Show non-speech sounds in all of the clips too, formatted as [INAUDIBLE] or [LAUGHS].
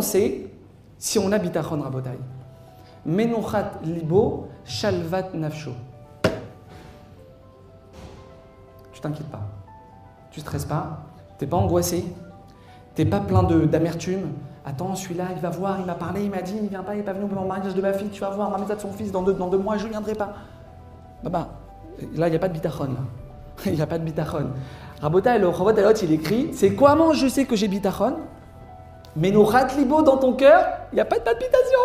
sait si on a bitachon rabotai Menuchat libo, shalvat nafsho. Tu t'inquiètes pas. Tu stresses pas. T'es pas angoissé. T'es pas plein d'amertume. Attends, celui-là, il va voir, il m'a parlé, il m'a dit, il vient pas, il n'est pas venu au mariage de ma fille, tu vas voir, ma de son fils, dans deux, mois, je ne viendrai pas. Bah, là, il n'y a pas de bitachon. [LAUGHS] Il n'y a pas de bitachon. Rabota, le Rabot il écrit C'est comment je sais que j'ai bitachon Mais nous libo dans ton cœur, il n'y a pas de palpitation.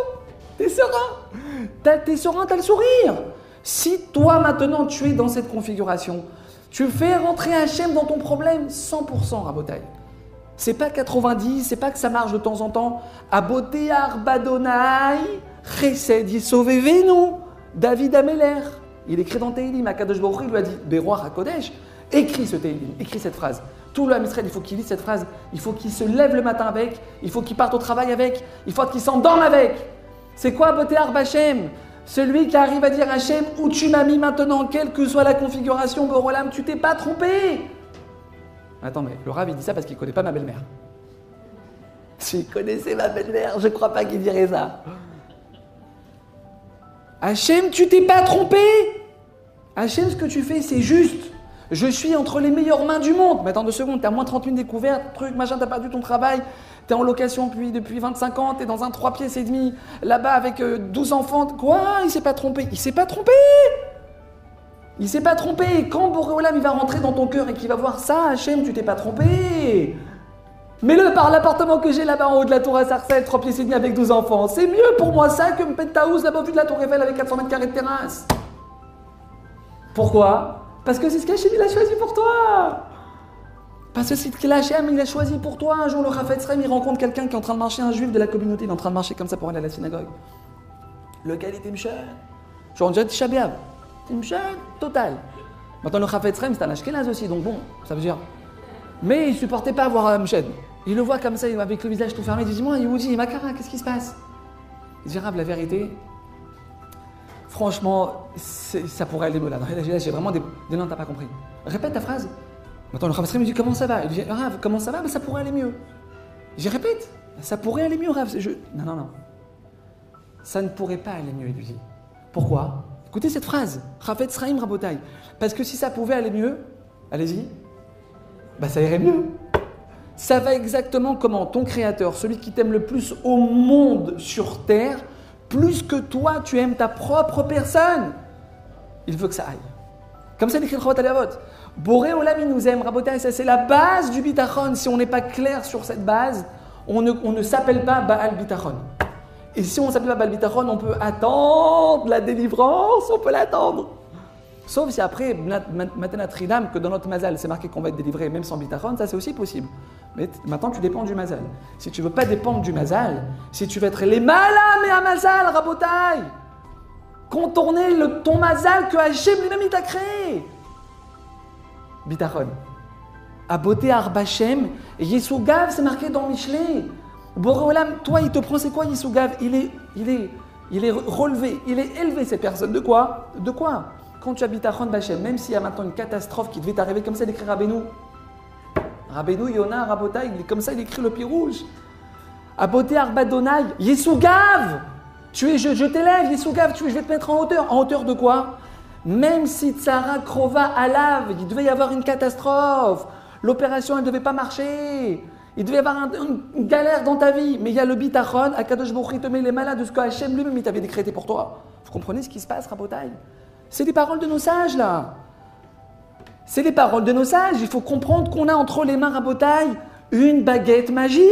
T'es serein. T'es serein, t'as le sourire. Si toi, maintenant, tu es dans cette configuration, tu fais rentrer Hachem dans ton problème 100%, Rabotai. C'est pas 90, c'est pas que ça marche de temps en temps. Aboté Arbadonai, Chesed nous David Ameler. Il écrit dans Teilim, Akadosh Baruch il lui a dit, Beroir HaKodesh, écris ce Teilim, écris cette phrase. Tout le Israël, il faut qu'il lise cette phrase, il faut qu'il se lève le matin avec, il faut qu'il parte au travail avec, il faut qu'il s'endorme avec. C'est quoi Boté Arbachem Celui qui arrive à dire Hachem, où tu m'as mis maintenant, quelle que soit la configuration, Borolam, tu t'es pas trompé. Attends, mais le Rav, il dit ça parce qu'il connaît pas ma belle-mère. [LAUGHS] S'il connaissait ma belle-mère, je crois pas qu'il dirait ça. Hachem, tu t'es pas trompé Hachem, ce que tu fais, c'est juste. Je suis entre les meilleures mains du monde. Mais attends deux secondes, t'as moins 30 000 découvertes, truc, machin, t'as perdu ton travail, t'es en location depuis, depuis 25 ans, t'es dans un 3 pièces et demi, là-bas avec 12 euh, enfants. Quoi? Il s'est pas trompé. Il s'est pas trompé Il s'est pas trompé. Quand Boréolam va rentrer dans ton cœur et qu'il va voir ça, Hachem, tu t'es pas trompé. Mais le par l'appartement que j'ai là-bas en haut de la tour à Sarcelles, 3 pièces et demi avec 12 enfants, c'est mieux pour moi ça que Pentahouse là-bas au de la tour Eiffel avec 400 mètres carrés de terrasse. Pourquoi? Parce que c'est ce qu'Hachem il a choisi pour toi. Parce que c'est ce qu'Hachem il a choisi pour toi. Un jour, le Rafet Srem, il rencontre quelqu'un qui est en train de marcher, un juif de la communauté, il est en train de marcher comme ça pour aller à la synagogue. Le gars, il était mchon. Genre, on dirait Tishabiab. C'est total. Maintenant, le Rafet Srem, c'est un Ashkenaz aussi, donc bon, ça veut dire. Mais il supportait pas avoir un Mshed. Il le voit comme ça, avec le visage tout fermé, il dit Moi, Yehudi, Makara, qu'est-ce qui se passe? Il dit Rab, la vérité, franchement, ça pourrait aller mieux là. J'ai vraiment des. Non, t'as pas compris. Répète ta phrase. Maintenant, le Rav me dit Comment ça va? Il dit Rav, comment ça va? Mais ça pourrait aller mieux. J'y répète Ça pourrait aller mieux, Rav. Je... Non, non, non. Ça ne pourrait pas aller mieux, il lui dit. Pourquoi? Écoutez cette phrase Rafet Sraim Rabotai. Parce que si ça pouvait aller mieux, allez-y, bah ça irait mieux. Ça va exactement comment ton créateur, celui qui t'aime le plus au monde sur terre, plus que toi, tu aimes ta propre personne. Il veut que ça aille. Comme ça, l'écrit Chot Alavot. Boré Olam, il nous aime, Rabotai, ça c'est la base du bitachon. Si on n'est pas clair sur cette base, on ne, ne s'appelle pas Baal Bitachon. Et si on s'appelle pas Baal Bitachon, on peut attendre la délivrance, on peut l'attendre. Sauf si après, Matana Tridam, que dans notre mazal, c'est marqué qu'on va être délivré même sans bitachon, ça c'est aussi possible. Maintenant, tu dépends du mazal. Si tu veux pas dépendre du mazal, si tu veux être les malam et à mazal, rabotai, contourner ton mazal que Hachem lui-même t'a créé. Bitachon. Aboté Arbachem, Yesougav, c'est marqué dans Michelet. Boréolam, toi, il te prend, c'est quoi Yesougav? Il est, il, est, relevé, il est élevé, cette personne. De quoi? De quoi? Quand tu habites à Bachem, même s'il y a maintenant une catastrophe qui devait t'arriver, comme ça, écrit Rabbeinu. Rabbeinu, Yona, Rabotai, il est comme ça, il écrit le pied rouge. Aboté Arbadonai, Yesougav Tu es, je, je t'élève, Yesougav, tu es, je vais te mettre en hauteur. En hauteur de quoi? Même si Tsara Krova lave, il devait y avoir une catastrophe. L'opération, elle ne devait pas marcher. Il devait y avoir une galère dans ta vie. Mais il y a le bitachon, Akadosh les malades de ce que Hachem lui-même t'avait décrété pour toi. Vous comprenez ce qui se passe, Rabotai? C'est les paroles de nos sages, là. C'est les paroles de nos sages. Il faut comprendre qu'on a entre les mains rabotailles une baguette magique.